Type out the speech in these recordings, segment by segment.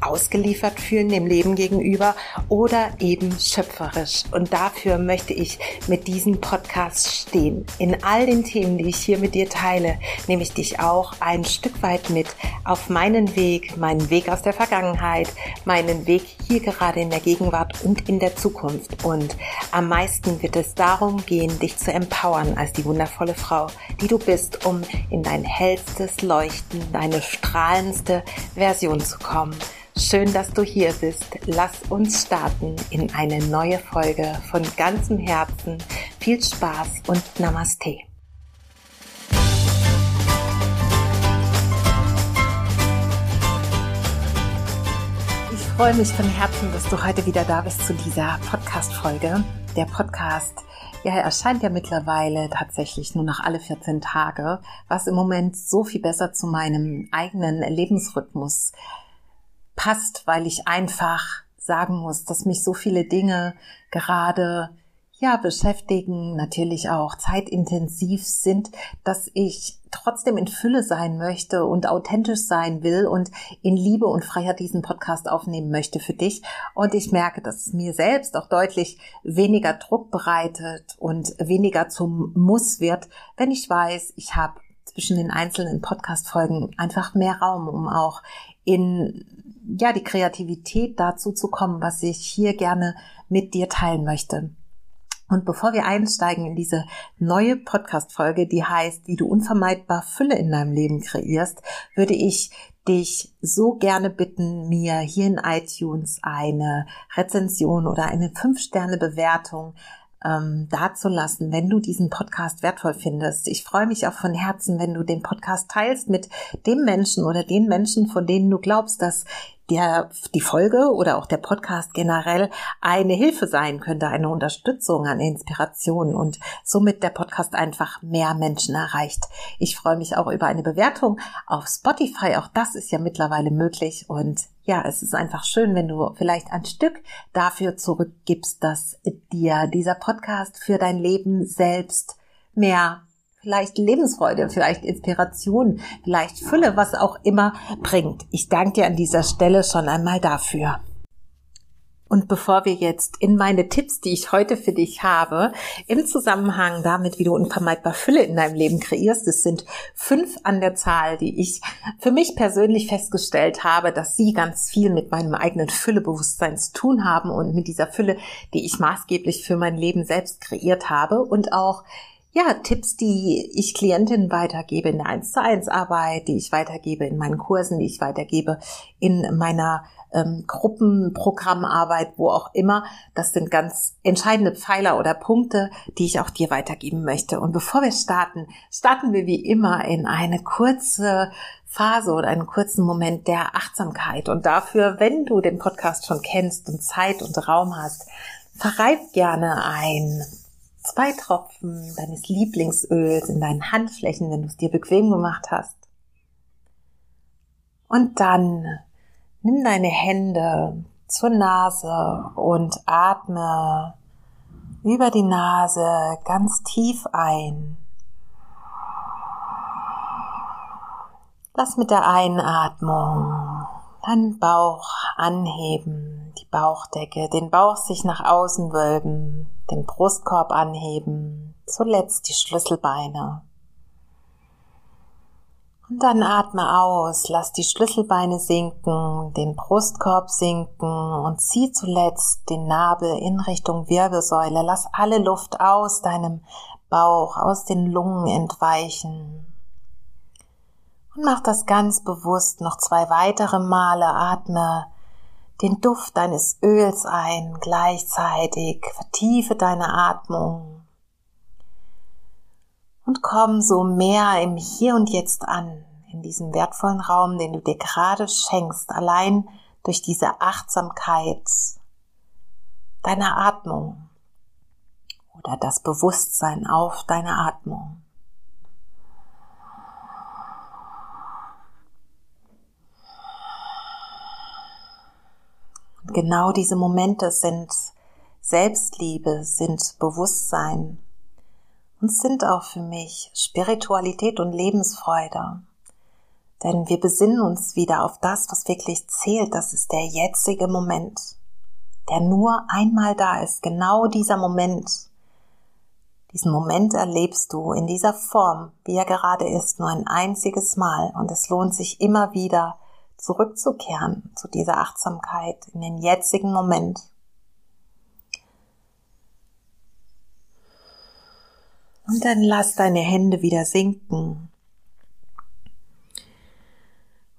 ausgeliefert fühlen dem Leben gegenüber oder eben schöpferisch. Und dafür möchte ich mit diesem Podcast stehen. In all den Themen, die ich hier mit dir teile, nehme ich dich auch ein Stück weit mit auf meinen Weg, meinen Weg aus der Vergangenheit, meinen Weg hier gerade in der Gegenwart und in der Zukunft. Und am meisten wird es darum gehen, dich zu empowern als die wundervolle Frau, die du bist, um in dein hellstes Leuchten, deine strahlendste Version zu kommen. Schön, dass du hier bist. Lass uns starten in eine neue Folge von ganzem Herzen. Viel Spaß und Namaste. Freue mich von Herzen, dass du heute wieder da bist zu dieser Podcast-Folge. Der Podcast ja, er erscheint ja mittlerweile tatsächlich nur noch alle 14 Tage, was im Moment so viel besser zu meinem eigenen Lebensrhythmus passt, weil ich einfach sagen muss, dass mich so viele Dinge gerade ja, beschäftigen, natürlich auch zeitintensiv sind, dass ich trotzdem in Fülle sein möchte und authentisch sein will und in Liebe und Freiheit diesen Podcast aufnehmen möchte für dich. Und ich merke, dass es mir selbst auch deutlich weniger Druck bereitet und weniger zum Muss wird, wenn ich weiß, ich habe zwischen den einzelnen Podcast-Folgen einfach mehr Raum, um auch in ja, die Kreativität dazu zu kommen, was ich hier gerne mit dir teilen möchte. Und bevor wir einsteigen in diese neue Podcast-Folge, die heißt, wie du unvermeidbar Fülle in deinem Leben kreierst, würde ich dich so gerne bitten, mir hier in iTunes eine Rezension oder eine 5-Sterne-Bewertung ähm, dazulassen, wenn du diesen Podcast wertvoll findest. Ich freue mich auch von Herzen, wenn du den Podcast teilst mit dem Menschen oder den Menschen, von denen du glaubst, dass der, die Folge oder auch der Podcast generell eine Hilfe sein könnte, eine Unterstützung, eine Inspiration und somit der Podcast einfach mehr Menschen erreicht. Ich freue mich auch über eine Bewertung auf Spotify. Auch das ist ja mittlerweile möglich und ja, es ist einfach schön, wenn du vielleicht ein Stück dafür zurückgibst, dass dir dieser Podcast für dein Leben selbst mehr vielleicht Lebensfreude, vielleicht Inspiration, vielleicht Fülle, was auch immer bringt. Ich danke dir an dieser Stelle schon einmal dafür. Und bevor wir jetzt in meine Tipps, die ich heute für dich habe, im Zusammenhang damit, wie du unvermeidbar Fülle in deinem Leben kreierst, es sind fünf an der Zahl, die ich für mich persönlich festgestellt habe, dass sie ganz viel mit meinem eigenen Füllebewusstsein zu tun haben und mit dieser Fülle, die ich maßgeblich für mein Leben selbst kreiert habe und auch ja, Tipps, die ich Klientinnen weitergebe in der 1 zu 1 Arbeit, die ich weitergebe in meinen Kursen, die ich weitergebe in meiner ähm, Gruppenprogrammarbeit, wo auch immer. Das sind ganz entscheidende Pfeiler oder Punkte, die ich auch dir weitergeben möchte. Und bevor wir starten, starten wir wie immer in eine kurze Phase oder einen kurzen Moment der Achtsamkeit. Und dafür, wenn du den Podcast schon kennst und Zeit und Raum hast, verreib gerne ein zwei Tropfen deines Lieblingsöls in deinen Handflächen, wenn du es dir bequem gemacht hast. Und dann nimm deine Hände zur Nase und atme über die Nase ganz tief ein. Lass mit der Einatmung deinen Bauch anheben, die Bauchdecke, den Bauch sich nach außen wölben, den Brustkorb anheben, zuletzt die Schlüsselbeine. Und dann atme aus, lass die Schlüsselbeine sinken, den Brustkorb sinken und zieh zuletzt den Nabel in Richtung Wirbelsäule. Lass alle Luft aus deinem Bauch, aus den Lungen entweichen. Und mach das ganz bewusst noch zwei weitere Male. Atme den Duft deines Öls ein gleichzeitig. Vertiefe deine Atmung. Und komm so mehr im Hier und Jetzt an, in diesem wertvollen Raum, den du dir gerade schenkst, allein durch diese Achtsamkeit deiner Atmung oder das Bewusstsein auf deine Atmung. Und genau diese Momente sind Selbstliebe, sind Bewusstsein und sind auch für mich Spiritualität und Lebensfreude. Denn wir besinnen uns wieder auf das, was wirklich zählt. Das ist der jetzige Moment, der nur einmal da ist. Genau dieser Moment. Diesen Moment erlebst du in dieser Form, wie er gerade ist, nur ein einziges Mal. Und es lohnt sich immer wieder zurückzukehren zu dieser Achtsamkeit in den jetzigen Moment. Und dann lass deine Hände wieder sinken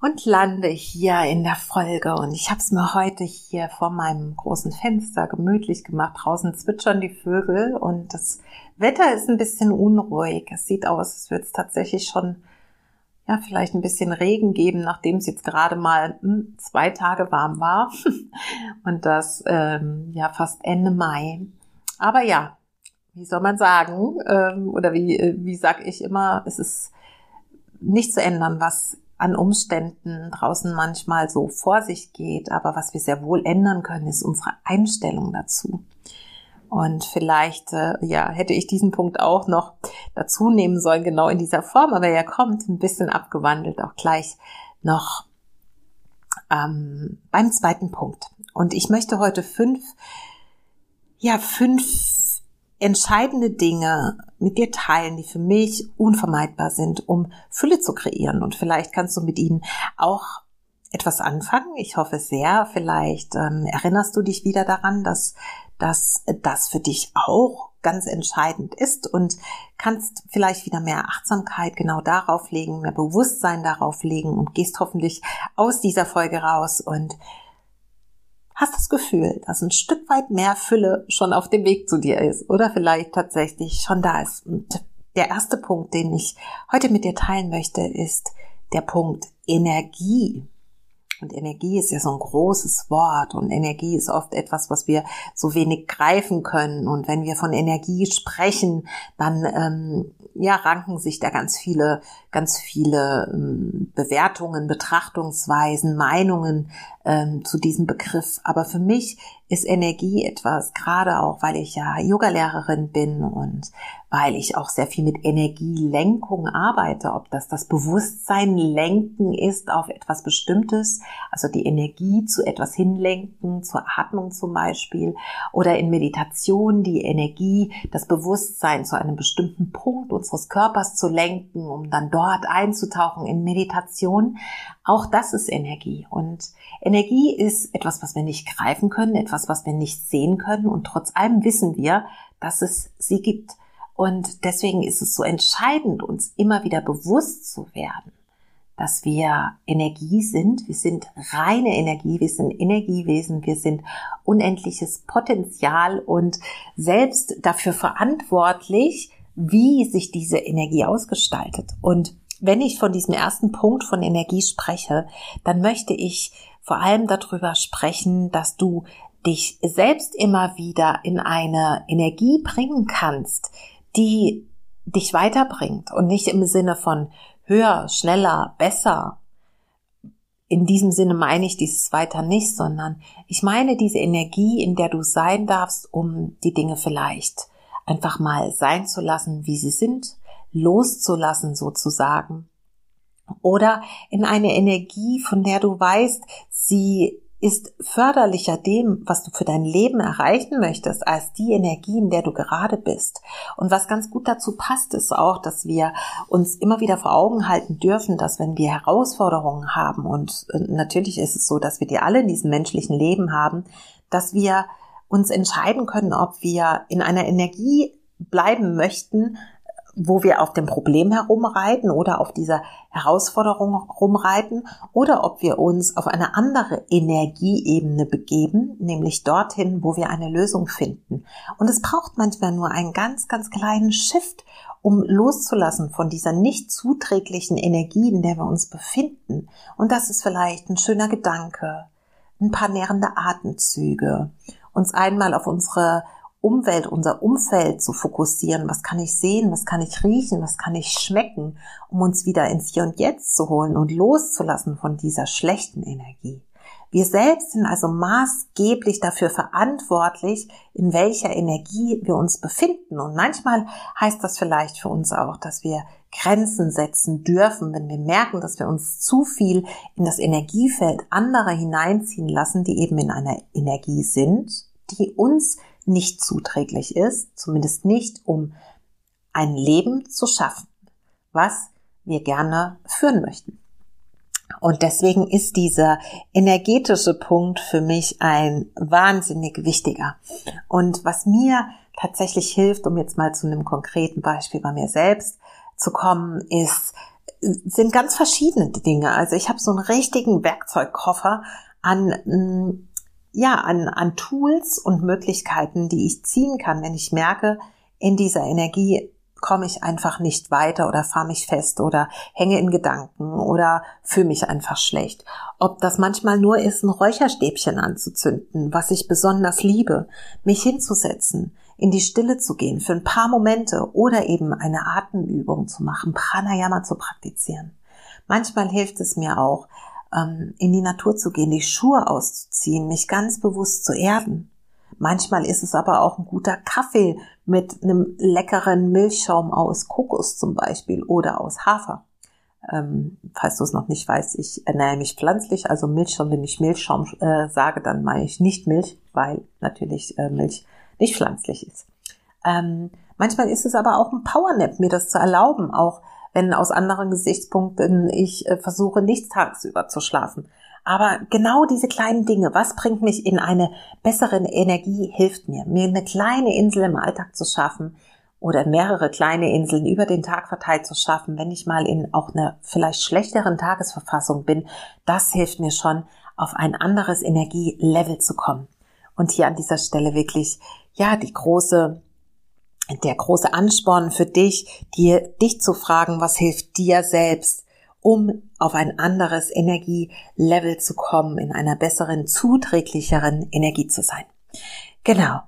und lande hier in der Folge. Und ich habe es mir heute hier vor meinem großen Fenster gemütlich gemacht. Draußen zwitschern die Vögel und das Wetter ist ein bisschen unruhig. Es sieht aus, als würde es tatsächlich schon ja vielleicht ein bisschen Regen geben, nachdem es jetzt gerade mal hm, zwei Tage warm war und das ähm, ja fast Ende Mai. Aber ja, wie soll man sagen ähm, oder wie äh, wie sag ich immer, es ist nicht zu ändern, was an Umständen draußen manchmal so vor sich geht. Aber was wir sehr wohl ändern können, ist unsere Einstellung dazu. Und vielleicht, äh, ja, hätte ich diesen Punkt auch noch dazu nehmen sollen, genau in dieser Form. Aber er kommt ein bisschen abgewandelt auch gleich noch ähm, beim zweiten Punkt. Und ich möchte heute fünf, ja, fünf entscheidende Dinge mit dir teilen, die für mich unvermeidbar sind, um Fülle zu kreieren. Und vielleicht kannst du mit ihnen auch etwas anfangen. Ich hoffe sehr. Vielleicht ähm, erinnerst du dich wieder daran, dass, dass das für dich auch ganz entscheidend ist und kannst vielleicht wieder mehr Achtsamkeit genau darauf legen, mehr Bewusstsein darauf legen und gehst hoffentlich aus dieser Folge raus und hast das Gefühl, dass ein Stück weit mehr Fülle schon auf dem Weg zu dir ist oder vielleicht tatsächlich schon da ist. Und der erste Punkt, den ich heute mit dir teilen möchte, ist der Punkt Energie. Und Energie ist ja so ein großes Wort und Energie ist oft etwas, was wir so wenig greifen können. Und wenn wir von Energie sprechen, dann ähm, ja ranken sich da ganz viele, ganz viele ähm, Bewertungen, Betrachtungsweisen, Meinungen ähm, zu diesem Begriff. Aber für mich ist Energie etwas, gerade auch, weil ich ja Yogalehrerin bin und weil ich auch sehr viel mit Energielenkung arbeite, ob das das Bewusstsein lenken ist auf etwas Bestimmtes, also die Energie zu etwas hinlenken, zur Atmung zum Beispiel, oder in Meditation die Energie, das Bewusstsein zu einem bestimmten Punkt unseres Körpers zu lenken, um dann dort einzutauchen in Meditation. Auch das ist Energie. Und Energie ist etwas, was wir nicht greifen können, etwas, was wir nicht sehen können. Und trotz allem wissen wir, dass es sie gibt. Und deswegen ist es so entscheidend, uns immer wieder bewusst zu werden, dass wir Energie sind. Wir sind reine Energie, wir sind Energiewesen, wir sind unendliches Potenzial und selbst dafür verantwortlich, wie sich diese Energie ausgestaltet. Und wenn ich von diesem ersten Punkt von Energie spreche, dann möchte ich vor allem darüber sprechen, dass du dich selbst immer wieder in eine Energie bringen kannst, die dich weiterbringt und nicht im Sinne von höher, schneller, besser. In diesem Sinne meine ich dieses weiter nicht, sondern ich meine diese Energie, in der du sein darfst, um die Dinge vielleicht einfach mal sein zu lassen, wie sie sind, loszulassen sozusagen. Oder in eine Energie, von der du weißt, sie ist förderlicher dem, was du für dein Leben erreichen möchtest, als die Energie, in der du gerade bist. Und was ganz gut dazu passt, ist auch, dass wir uns immer wieder vor Augen halten dürfen, dass wenn wir Herausforderungen haben, und äh, natürlich ist es so, dass wir die alle in diesem menschlichen Leben haben, dass wir uns entscheiden können, ob wir in einer Energie bleiben möchten, wo wir auf dem Problem herumreiten oder auf dieser Herausforderung rumreiten oder ob wir uns auf eine andere Energieebene begeben, nämlich dorthin, wo wir eine Lösung finden. Und es braucht manchmal nur einen ganz, ganz kleinen Shift, um loszulassen von dieser nicht zuträglichen Energie, in der wir uns befinden. Und das ist vielleicht ein schöner Gedanke, ein paar nährende Atemzüge, uns einmal auf unsere Umwelt, unser Umfeld zu fokussieren. Was kann ich sehen? Was kann ich riechen? Was kann ich schmecken? Um uns wieder ins Hier und Jetzt zu holen und loszulassen von dieser schlechten Energie. Wir selbst sind also maßgeblich dafür verantwortlich, in welcher Energie wir uns befinden. Und manchmal heißt das vielleicht für uns auch, dass wir Grenzen setzen dürfen, wenn wir merken, dass wir uns zu viel in das Energiefeld anderer hineinziehen lassen, die eben in einer Energie sind, die uns nicht zuträglich ist, zumindest nicht, um ein Leben zu schaffen, was wir gerne führen möchten. Und deswegen ist dieser energetische Punkt für mich ein wahnsinnig wichtiger. Und was mir tatsächlich hilft, um jetzt mal zu einem konkreten Beispiel bei mir selbst zu kommen, ist, sind ganz verschiedene Dinge. Also ich habe so einen richtigen Werkzeugkoffer an mm, ja, an, an Tools und Möglichkeiten, die ich ziehen kann, wenn ich merke, in dieser Energie komme ich einfach nicht weiter oder fahre mich fest oder hänge in Gedanken oder fühle mich einfach schlecht. Ob das manchmal nur ist, ein Räucherstäbchen anzuzünden, was ich besonders liebe, mich hinzusetzen, in die Stille zu gehen für ein paar Momente oder eben eine Atemübung zu machen, Pranayama zu praktizieren. Manchmal hilft es mir auch, ähm, in die Natur zu gehen, die Schuhe auszuziehen, mich ganz bewusst zu erden. Manchmal ist es aber auch ein guter Kaffee mit einem leckeren Milchschaum aus Kokos zum Beispiel oder aus Hafer. Ähm, falls du es noch nicht weißt, ich ernähre mich pflanzlich, also Milchschaum, wenn ich Milchschaum äh, sage, dann meine ich nicht Milch, weil natürlich äh, Milch nicht pflanzlich ist. Ähm, manchmal ist es aber auch ein Powernap, mir das zu erlauben, auch wenn aus anderen Gesichtspunkten ich äh, versuche, nicht tagsüber zu schlafen. Aber genau diese kleinen Dinge, was bringt mich in eine bessere Energie, hilft mir, mir eine kleine Insel im Alltag zu schaffen oder mehrere kleine Inseln über den Tag verteilt zu schaffen, wenn ich mal in auch einer vielleicht schlechteren Tagesverfassung bin, das hilft mir schon, auf ein anderes Energielevel zu kommen. Und hier an dieser Stelle wirklich, ja, die große der große Ansporn für dich, dir dich zu fragen, was hilft dir selbst, um auf ein anderes Energielevel zu kommen, in einer besseren, zuträglicheren Energie zu sein. Genau.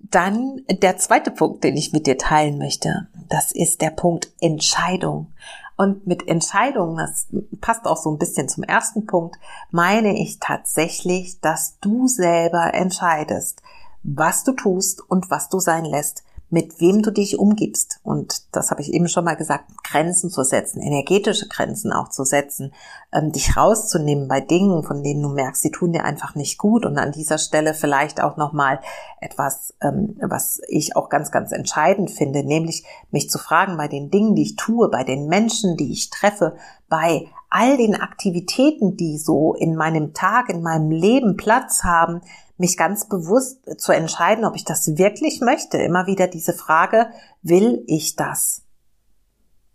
Dann der zweite Punkt, den ich mit dir teilen möchte, das ist der Punkt Entscheidung. Und mit Entscheidung, das passt auch so ein bisschen zum ersten Punkt, meine ich tatsächlich, dass du selber entscheidest, was du tust und was du sein lässt mit wem du dich umgibst. Und das habe ich eben schon mal gesagt, Grenzen zu setzen, energetische Grenzen auch zu setzen, ähm, dich rauszunehmen bei Dingen, von denen du merkst, sie tun dir einfach nicht gut. Und an dieser Stelle vielleicht auch nochmal etwas, ähm, was ich auch ganz, ganz entscheidend finde, nämlich mich zu fragen bei den Dingen, die ich tue, bei den Menschen, die ich treffe, bei all den Aktivitäten, die so in meinem Tag, in meinem Leben Platz haben, mich ganz bewusst zu entscheiden, ob ich das wirklich möchte. Immer wieder diese Frage, will ich das?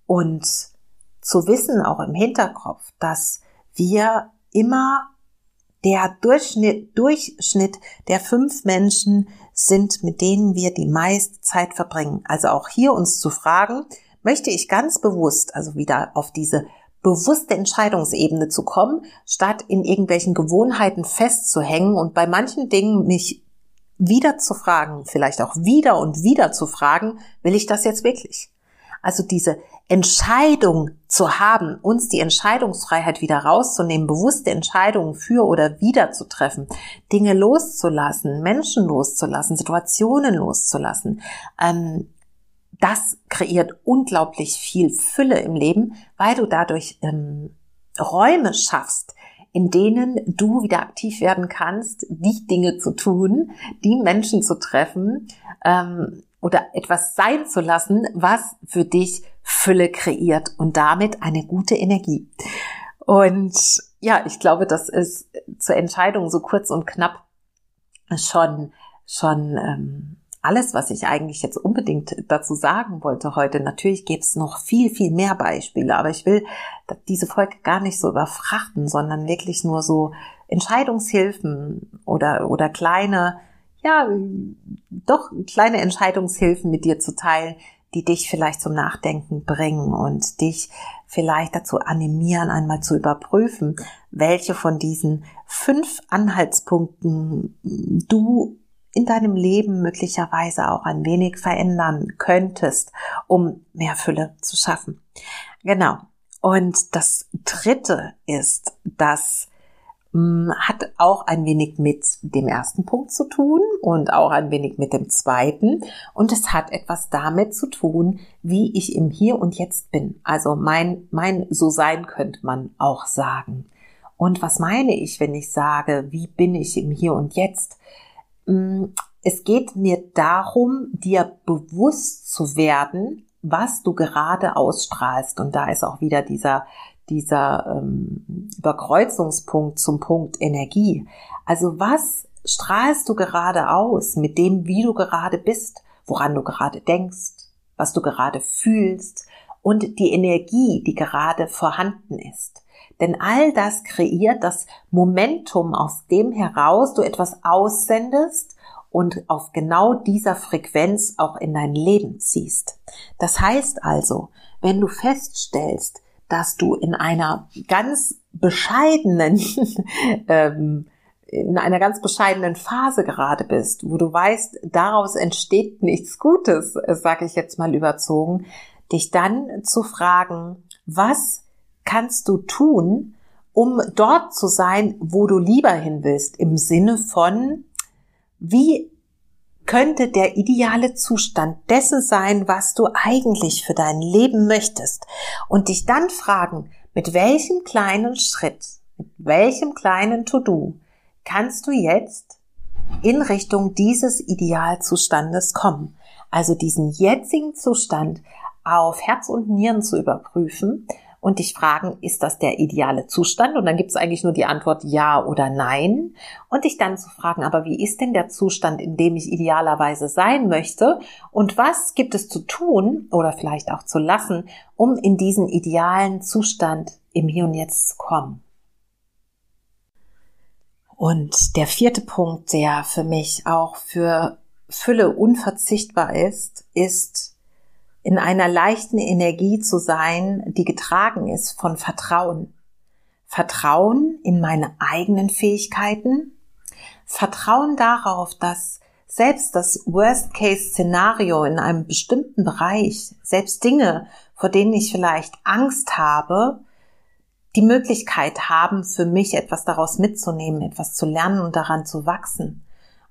Und zu wissen, auch im Hinterkopf, dass wir immer der Durchschnitt, Durchschnitt der fünf Menschen sind, mit denen wir die meiste Zeit verbringen. Also auch hier uns zu fragen, möchte ich ganz bewusst, also wieder auf diese bewusste Entscheidungsebene zu kommen, statt in irgendwelchen Gewohnheiten festzuhängen und bei manchen Dingen mich wieder zu fragen, vielleicht auch wieder und wieder zu fragen, will ich das jetzt wirklich? Also diese Entscheidung zu haben, uns die Entscheidungsfreiheit wieder rauszunehmen, bewusste Entscheidungen für oder wieder zu treffen, Dinge loszulassen, Menschen loszulassen, Situationen loszulassen, ähm, das kreiert unglaublich viel Fülle im Leben, weil du dadurch ähm, Räume schaffst, in denen du wieder aktiv werden kannst, die Dinge zu tun, die Menschen zu treffen ähm, oder etwas sein zu lassen, was für dich Fülle kreiert und damit eine gute Energie. Und ja, ich glaube, das ist zur Entscheidung so kurz und knapp schon schon ähm, alles, was ich eigentlich jetzt unbedingt dazu sagen wollte heute. Natürlich gibt es noch viel, viel mehr Beispiele, aber ich will diese Folge gar nicht so überfrachten, sondern wirklich nur so Entscheidungshilfen oder, oder kleine, ja, doch kleine Entscheidungshilfen mit dir zu teilen, die dich vielleicht zum Nachdenken bringen und dich vielleicht dazu animieren, einmal zu überprüfen, welche von diesen fünf Anhaltspunkten du in deinem Leben möglicherweise auch ein wenig verändern könntest, um mehr Fülle zu schaffen. Genau. Und das dritte ist, dass hm, hat auch ein wenig mit dem ersten Punkt zu tun und auch ein wenig mit dem zweiten. Und es hat etwas damit zu tun, wie ich im Hier und Jetzt bin. Also mein, mein so sein könnte man auch sagen. Und was meine ich, wenn ich sage, wie bin ich im Hier und Jetzt? Hm, es geht mir darum, dir bewusst zu werden, was du gerade ausstrahlst. Und da ist auch wieder dieser, dieser ähm, Überkreuzungspunkt zum Punkt Energie. Also was strahlst du gerade aus mit dem, wie du gerade bist, woran du gerade denkst, was du gerade fühlst und die Energie, die gerade vorhanden ist. Denn all das kreiert das Momentum, aus dem heraus du etwas aussendest und auf genau dieser Frequenz auch in dein Leben ziehst. Das heißt also, wenn du feststellst, dass du in einer ganz bescheidenen, ähm, in einer ganz bescheidenen Phase gerade bist, wo du weißt, daraus entsteht nichts Gutes, äh, sage ich jetzt mal überzogen, dich dann zu fragen, was kannst du tun, um dort zu sein, wo du lieber hin willst, im Sinne von, wie könnte der ideale Zustand dessen sein, was du eigentlich für dein Leben möchtest und dich dann fragen, mit welchem kleinen Schritt, mit welchem kleinen To-Do kannst du jetzt in Richtung dieses Idealzustandes kommen. Also diesen jetzigen Zustand auf Herz und Nieren zu überprüfen und dich fragen, ist das der ideale Zustand? Und dann gibt es eigentlich nur die Antwort ja oder nein. Und dich dann zu fragen, aber wie ist denn der Zustand, in dem ich idealerweise sein möchte? Und was gibt es zu tun oder vielleicht auch zu lassen, um in diesen idealen Zustand im Hier und Jetzt zu kommen? Und der vierte Punkt, der für mich auch für Fülle unverzichtbar ist, ist in einer leichten Energie zu sein, die getragen ist von Vertrauen. Vertrauen in meine eigenen Fähigkeiten, Vertrauen darauf, dass selbst das Worst-Case-Szenario in einem bestimmten Bereich, selbst Dinge, vor denen ich vielleicht Angst habe, die Möglichkeit haben, für mich etwas daraus mitzunehmen, etwas zu lernen und daran zu wachsen.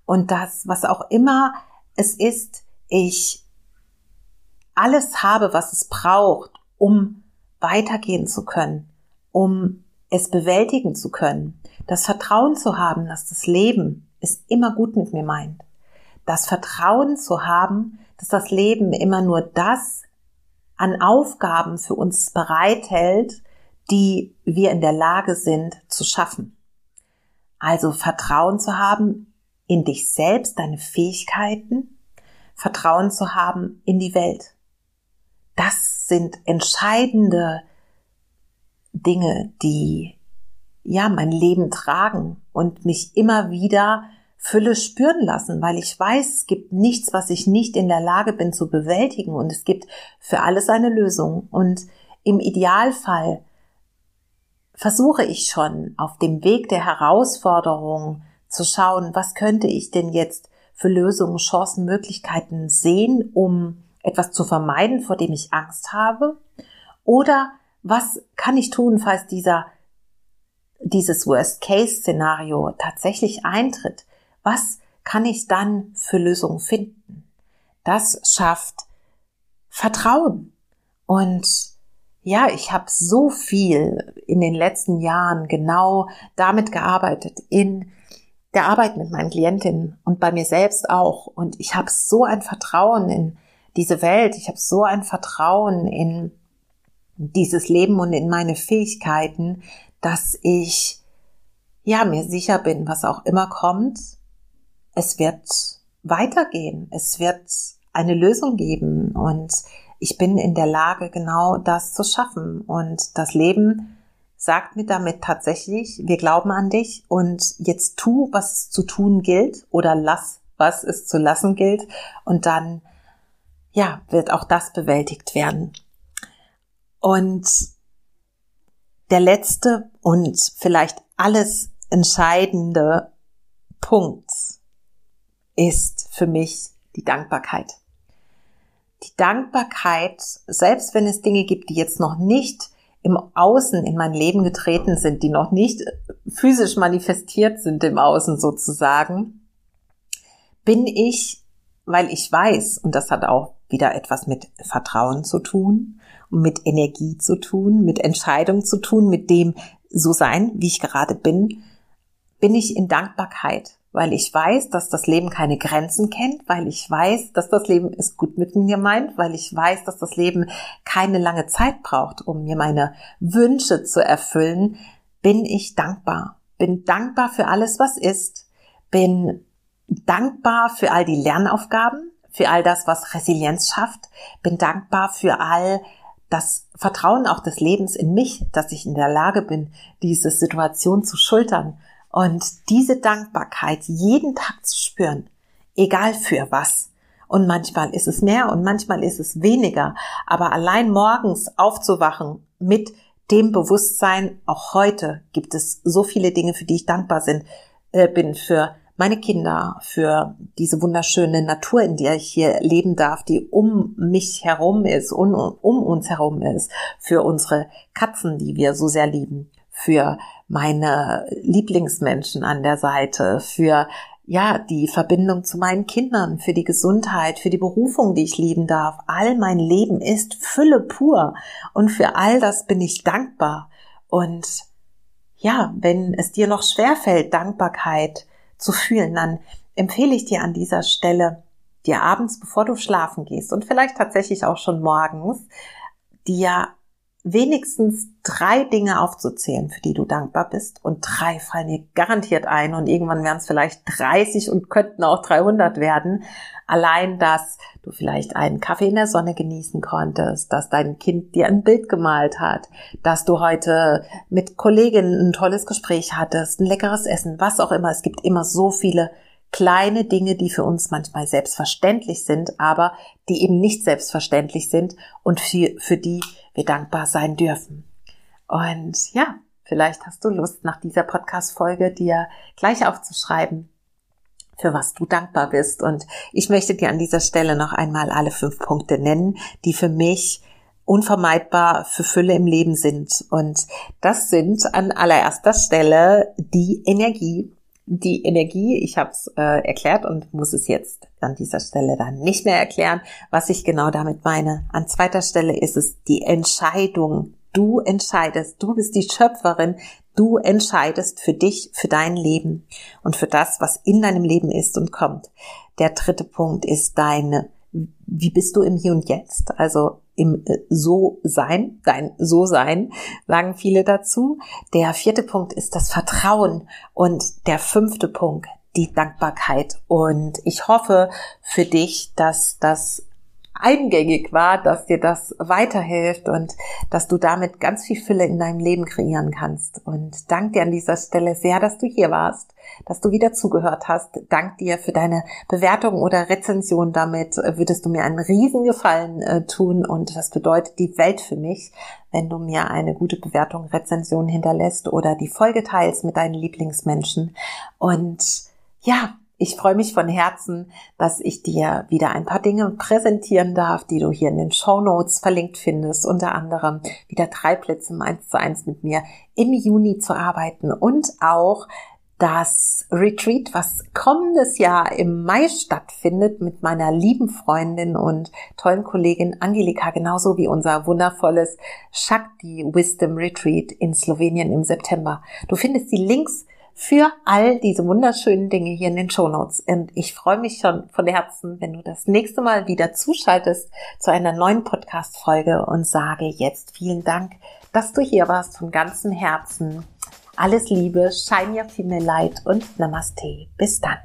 Und das, was auch immer es ist, ich alles habe, was es braucht, um weitergehen zu können, um es bewältigen zu können. Das Vertrauen zu haben, dass das Leben es immer gut mit mir meint. Das Vertrauen zu haben, dass das Leben immer nur das an Aufgaben für uns bereithält, die wir in der Lage sind zu schaffen. Also Vertrauen zu haben in dich selbst, deine Fähigkeiten, Vertrauen zu haben in die Welt das sind entscheidende Dinge, die ja mein Leben tragen und mich immer wieder Fülle spüren lassen, weil ich weiß, es gibt nichts, was ich nicht in der Lage bin zu bewältigen und es gibt für alles eine Lösung. Und im Idealfall versuche ich schon auf dem Weg der Herausforderung zu schauen, was könnte ich denn jetzt für Lösungen, Chancen, Möglichkeiten sehen, um etwas zu vermeiden, vor dem ich Angst habe? Oder was kann ich tun, falls dieser, dieses Worst-Case-Szenario tatsächlich eintritt? Was kann ich dann für Lösungen finden? Das schafft Vertrauen. Und ja, ich habe so viel in den letzten Jahren genau damit gearbeitet, in der Arbeit mit meinen Klientinnen und bei mir selbst auch. Und ich habe so ein Vertrauen in diese Welt. Ich habe so ein Vertrauen in dieses Leben und in meine Fähigkeiten, dass ich ja mir sicher bin, was auch immer kommt, es wird weitergehen. Es wird eine Lösung geben und ich bin in der Lage, genau das zu schaffen. Und das Leben sagt mir damit tatsächlich, wir glauben an dich und jetzt tu, was es zu tun gilt oder lass, was es zu lassen gilt. Und dann, ja, wird auch das bewältigt werden. Und der letzte und vielleicht alles entscheidende Punkt ist für mich die Dankbarkeit. Die Dankbarkeit, selbst wenn es Dinge gibt, die jetzt noch nicht im Außen in mein Leben getreten sind, die noch nicht physisch manifestiert sind im Außen sozusagen, bin ich, weil ich weiß, und das hat auch wieder etwas mit Vertrauen zu tun, mit Energie zu tun, mit Entscheidung zu tun, mit dem so sein, wie ich gerade bin, bin ich in Dankbarkeit weil ich weiß, dass das Leben keine Grenzen kennt, weil ich weiß, dass das Leben es gut mit mir meint, weil ich weiß, dass das Leben keine lange Zeit braucht, um mir meine Wünsche zu erfüllen, bin ich dankbar. Bin dankbar für alles, was ist, bin dankbar für all die Lernaufgaben, für all das, was Resilienz schafft, bin dankbar für all das Vertrauen auch des Lebens in mich, dass ich in der Lage bin, diese Situation zu schultern und diese Dankbarkeit jeden Tag zu spüren, egal für was. Und manchmal ist es mehr und manchmal ist es weniger. Aber allein morgens aufzuwachen mit dem Bewusstsein, auch heute gibt es so viele Dinge, für die ich dankbar sind, äh, bin, für meine Kinder, für diese wunderschöne Natur, in der ich hier leben darf, die um mich herum ist und um uns herum ist, für unsere Katzen, die wir so sehr lieben, für meine Lieblingsmenschen an der Seite, für ja, die Verbindung zu meinen Kindern, für die Gesundheit, für die Berufung, die ich lieben darf. All mein Leben ist Fülle pur und für all das bin ich dankbar. Und ja, wenn es dir noch schwerfällt, Dankbarkeit zu fühlen, dann empfehle ich dir an dieser Stelle, dir abends, bevor du schlafen gehst und vielleicht tatsächlich auch schon morgens, dir wenigstens drei Dinge aufzuzählen, für die du dankbar bist. Und drei fallen dir garantiert ein und irgendwann werden es vielleicht 30 und könnten auch 300 werden. Allein, dass du vielleicht einen Kaffee in der Sonne genießen konntest, dass dein Kind dir ein Bild gemalt hat, dass du heute mit Kolleginnen ein tolles Gespräch hattest, ein leckeres Essen, was auch immer. Es gibt immer so viele kleine Dinge, die für uns manchmal selbstverständlich sind, aber die eben nicht selbstverständlich sind und für, für die wir dankbar sein dürfen. Und ja, vielleicht hast du Lust, nach dieser Podcast-Folge dir gleich aufzuschreiben, für was du dankbar bist. Und ich möchte dir an dieser Stelle noch einmal alle fünf Punkte nennen, die für mich unvermeidbar für Fülle im Leben sind. Und das sind an allererster Stelle die Energie, die Energie, ich habe es äh, erklärt und muss es jetzt an dieser Stelle dann nicht mehr erklären, was ich genau damit meine. An zweiter Stelle ist es die Entscheidung. Du entscheidest, du bist die Schöpferin, du entscheidest für dich, für dein Leben und für das, was in deinem Leben ist und kommt. Der dritte Punkt ist deine, wie bist du im Hier und Jetzt? Also im äh, So-Sein, dein So-Sein, sagen viele dazu. Der vierte Punkt ist das Vertrauen und der fünfte Punkt die Dankbarkeit. Und ich hoffe für dich, dass das eingängig war, dass dir das weiterhilft und dass du damit ganz viel Fülle in deinem Leben kreieren kannst. Und dank dir an dieser Stelle sehr, dass du hier warst, dass du wieder zugehört hast. Dank dir für deine Bewertung oder Rezension. Damit würdest du mir einen Riesengefallen äh, tun und das bedeutet die Welt für mich, wenn du mir eine gute Bewertung, Rezension hinterlässt oder die Folge teilst mit deinen Lieblingsmenschen. Und ja, ich freue mich von Herzen, dass ich dir wieder ein paar Dinge präsentieren darf, die du hier in den Show Notes verlinkt findest. Unter anderem wieder drei Plätze im 1 zu 1 mit mir im Juni zu arbeiten und auch das Retreat, was kommendes Jahr im Mai stattfindet mit meiner lieben Freundin und tollen Kollegin Angelika, genauso wie unser wundervolles Shakti Wisdom Retreat in Slowenien im September. Du findest die Links für all diese wunderschönen Dinge hier in den Show Notes. Und ich freue mich schon von Herzen, wenn du das nächste Mal wieder zuschaltest zu einer neuen Podcast-Folge und sage jetzt vielen Dank, dass du hier warst von ganzem Herzen. Alles Liebe, shine your female light und Namaste. Bis dann.